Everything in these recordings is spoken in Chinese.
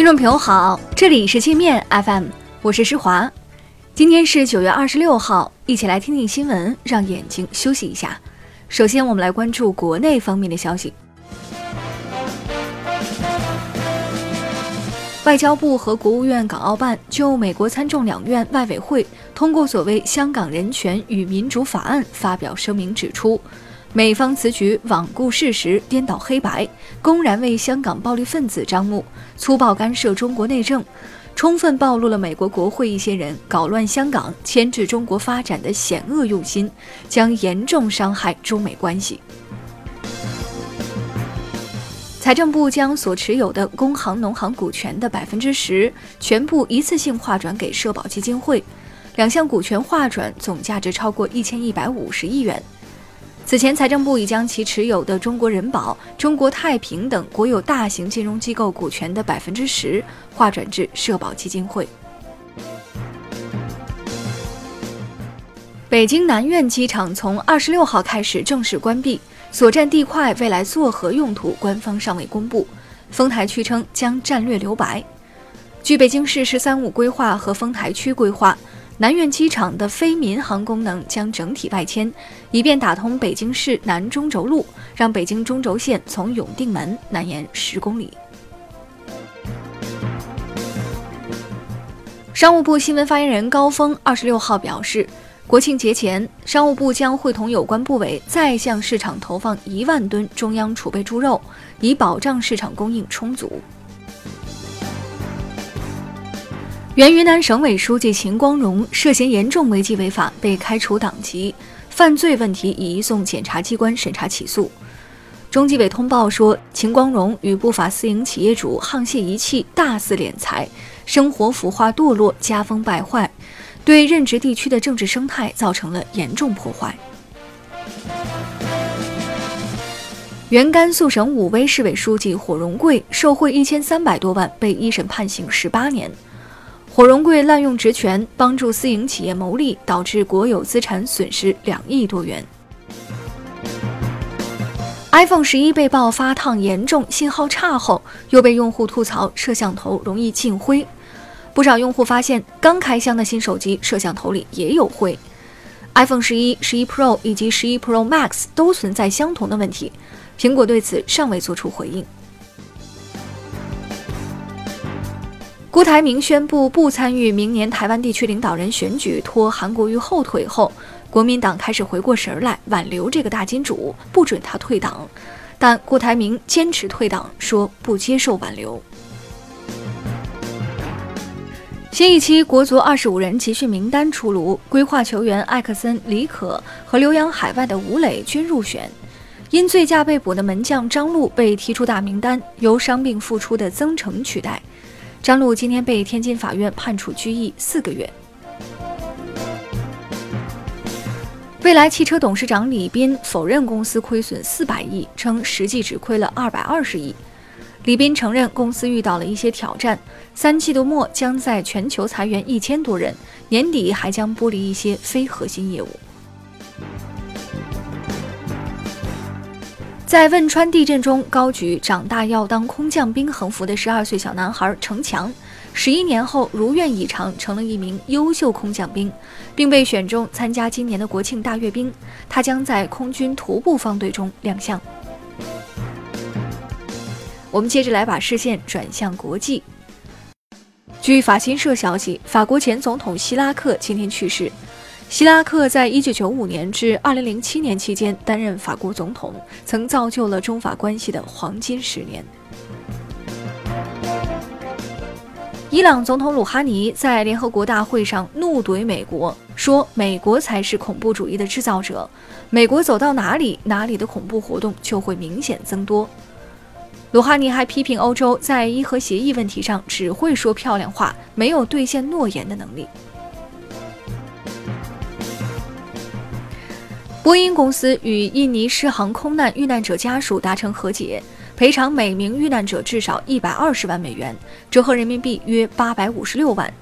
听众朋友好，这里是界面 FM，我是施华。今天是九月二十六号，一起来听听新闻，让眼睛休息一下。首先，我们来关注国内方面的消息。外交部和国务院港澳办就美国参众两院外委会通过所谓《香港人权与民主法案》发表声明，指出。美方此举罔顾事实、颠倒黑白，公然为香港暴力分子张目，粗暴干涉中国内政，充分暴露了美国国会一些人搞乱香港、牵制中国发展的险恶用心，将严重伤害中美关系。财政部将所持有的工行、农行股权的百分之十全部一次性划转给社保基金会，两项股权划转总价值超过一千一百五十亿元。此前，财政部已将其持有的中国人保、中国太平等国有大型金融机构股权的百分之十划转至社保基金会。北京南苑机场从二十六号开始正式关闭，所占地块未来作何用途，官方尚未公布。丰台区称将战略留白。据北京市“十三五”规划和丰台区规划。南苑机场的非民航功能将整体外迁，以便打通北京市南中轴路，让北京中轴线从永定门南延十公里。商务部新闻发言人高峰二十六号表示，国庆节前，商务部将会同有关部委再向市场投放一万吨中央储备猪肉，以保障市场供应充足。原云南省委书记秦光荣涉嫌严重违纪违法，被开除党籍，犯罪问题已移送检察机关审查起诉。中纪委通报说，秦光荣与不法私营企业主沆瀣一气，大肆敛财，生活腐化堕落，家风败坏，对任职地区的政治生态造成了严重破坏。原甘肃省武威市委书记火荣贵受贿一千三百多万，被一审判刑十八年。火荣贵滥用职权，帮助私营企业牟利，导致国有资产损失两亿多元。iPhone 十一被曝发烫严重、信号差后，又被用户吐槽摄像头容易进灰。不少用户发现，刚开箱的新手机摄像头里也有灰。iPhone 十一、十一 Pro 以及十一 Pro Max 都存在相同的问题，苹果对此尚未作出回应。郭台铭宣布不参与明年台湾地区领导人选举，拖韩国瑜后腿后，国民党开始回过神来，挽留这个大金主，不准他退党。但郭台铭坚持退党，说不接受挽留。新一期国足二十五人集训名单出炉，规划球员艾克森、李可和留洋海外的吴磊均入选，因醉驾被捕的门将张璐被踢出大名单，由伤病复出的曾诚取代。张璐今天被天津法院判处拘役四个月。蔚来汽车董事长李斌否认公司亏损四百亿，称实际只亏了二百二十亿。李斌承认公司遇到了一些挑战，三季度末将在全球裁员一千多人，年底还将剥离一些非核心业务。在汶川地震中高举“长大要当空降兵”横幅的十二岁小男孩程强，十一年后如愿以偿，成了一名优秀空降兵，并被选中参加今年的国庆大阅兵。他将在空军徒步方队中亮相。我们接着来把视线转向国际。据法新社消息，法国前总统希拉克今天去世。希拉克在一九九五年至二零零七年期间担任法国总统，曾造就了中法关系的黄金十年。伊朗总统鲁哈尼在联合国大会上怒怼美国，说美国才是恐怖主义的制造者，美国走到哪里，哪里的恐怖活动就会明显增多。鲁哈尼还批评欧洲在伊核协议问题上只会说漂亮话，没有兑现诺言的能力。波音公司与印尼失航空难遇难者家属达成和解赔偿每名遇难者至少一百二十万美元折合人民币约八百五十六万。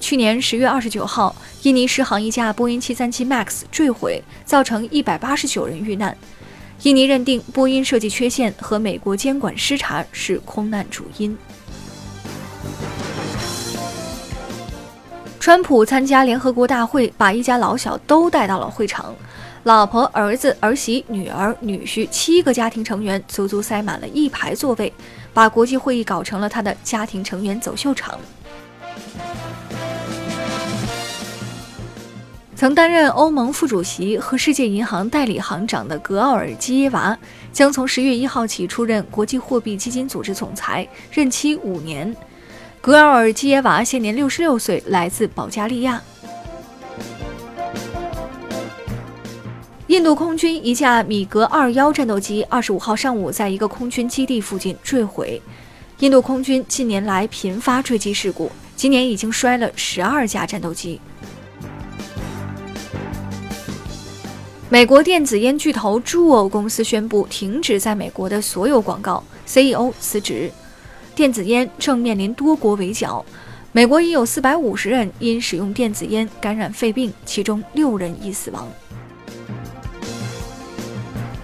去年十月二十九号印尼失航一架波音七三七 max 坠毁造成一百八十九人遇难。印尼认定波音设计缺陷和美国监管失察是空难主因。川普参加联合国大会把一家老小都带到了会场。老婆、儿子、儿媳、女儿、女婿七个家庭成员足足塞满了一排座位，把国际会议搞成了他的家庭成员走秀场。曾担任欧盟副主席和世界银行代理行长的格奥尔基耶娃将从十月一号起出任国际货币基金组织总裁，任期五年。格奥尔基耶娃现年六十六岁，来自保加利亚。印度空军一架米格二幺战斗机二十五号上午在一个空军基地附近坠毁。印度空军近年来频发坠机事故，今年已经摔了十二架战斗机。美国电子烟巨头 j u o 公司宣布停止在美国的所有广告，CEO 辞职。电子烟正面临多国围剿，美国已有四百五十人因使用电子烟感染肺病，其中六人已死亡。